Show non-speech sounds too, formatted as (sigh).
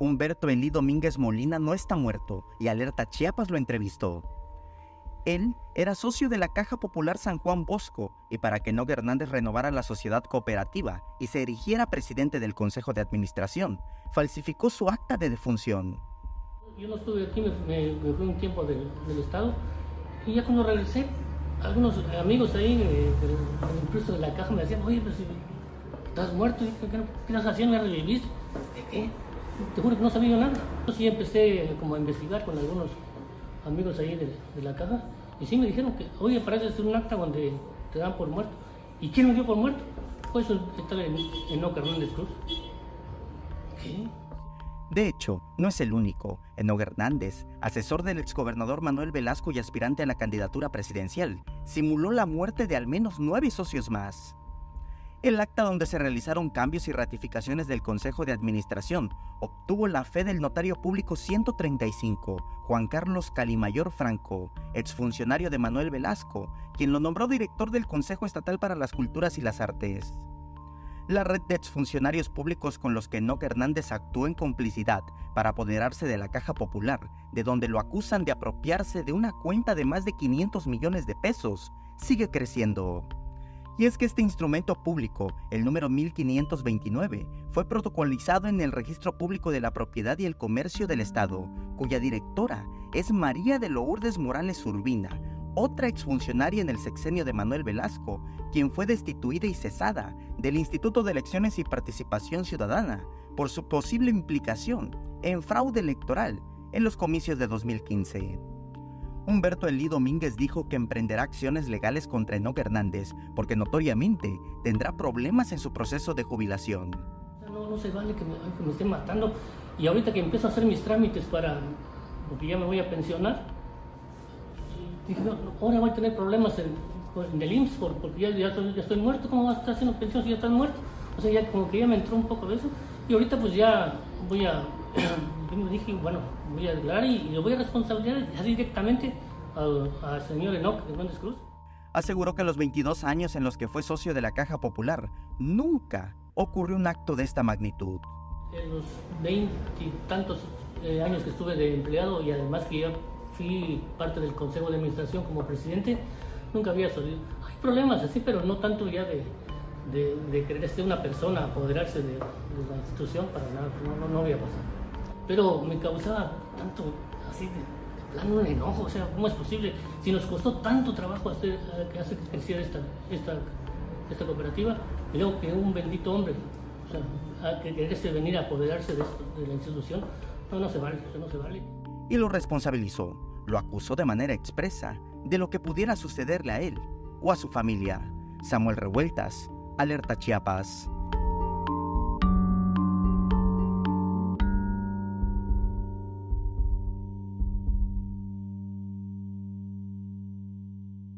Humberto Elí Domínguez Molina no está muerto y Alerta Chiapas lo entrevistó. Él era socio de la Caja Popular San Juan Bosco y para que Nogue Hernández renovara la sociedad cooperativa y se erigiera presidente del Consejo de Administración, falsificó su acta de defunción. Yo no estuve aquí, me, fui un tiempo del, Estado y ya cuando regresé, algunos amigos ahí, eh, incluso de la caja, me decían, oye, pero si estás muerto, ¿qué, estás haciendo? ¿Me reviviste? ¿De qué? Te juro que no sabía nada. Yo sí empecé como a investigar con algunos amigos ahí de, la caja y sí me dijeron que, oye, parece ser un acta donde te dan por muerto. ¿Y quién me dio por muerto? Pues está en, en Oca Hernández Cruz. ¿Qué? De hecho, no es el único. Enoch Hernández, asesor del exgobernador Manuel Velasco y aspirante a la candidatura presidencial, simuló la muerte de al menos nueve socios más. El acta donde se realizaron cambios y ratificaciones del Consejo de Administración obtuvo la fe del notario público 135, Juan Carlos Calimayor Franco, exfuncionario de Manuel Velasco, quien lo nombró director del Consejo Estatal para las Culturas y las Artes. La red de exfuncionarios públicos con los que Enoch Hernández actuó en complicidad para apoderarse de la Caja Popular, de donde lo acusan de apropiarse de una cuenta de más de 500 millones de pesos, sigue creciendo. Y es que este instrumento público, el número 1529, fue protocolizado en el Registro Público de la Propiedad y el Comercio del Estado, cuya directora es María de Lourdes Morales Urbina, otra exfuncionaria en el sexenio de Manuel Velasco, quien fue destituida y cesada del Instituto de Elecciones y Participación Ciudadana por su posible implicación en fraude electoral en los comicios de 2015. Humberto Elí Domínguez dijo que emprenderá acciones legales contra Enoch Hernández porque notoriamente tendrá problemas en su proceso de jubilación. No, no se vale que me, que estén matando y ahorita que empiezo a hacer mis trámites para, porque ya me voy a pensionar, dije, ahora voy a tener problemas en, en el IMSS porque ya, ya, estoy, muerto, ¿cómo vas a estar haciendo pensión si ya estás muerto? O sea, ya como que ya me entró un poco de eso y ahorita pues ya voy a (clears throat) me dije, bueno, voy a declarar y, le voy a responsabilizar directamente al señor Enoch Hernández Cruz. Aseguró que en los 22 años en los que fue socio de la Caja Popular, nunca ocurrió un acto de esta magnitud. En los 20 y tantos eh, años que estuve de empleado y además que ya fui parte del Consejo de Administración como presidente, nunca había salido. Hay problemas así, pero no tanto ya de, de, de querer ser una persona, apoderarse de, la institución, para nada, no, no, no había pasado pero me causaba tanto, así de, plano un enojo, o sea, ¿cómo es posible? Si nos costó tanto trabajo hacer, que hace que creciera esta, esta, esta cooperativa, luego que un bendito hombre, o sea, que quererse venir a apoderarse de, esto, de la institución, no, no se vale, no se vale. Y lo responsabilizó, lo acusó de manera expresa de lo que pudiera sucederle a él o a su familia. Samuel Revueltas, Alerta Chiapas.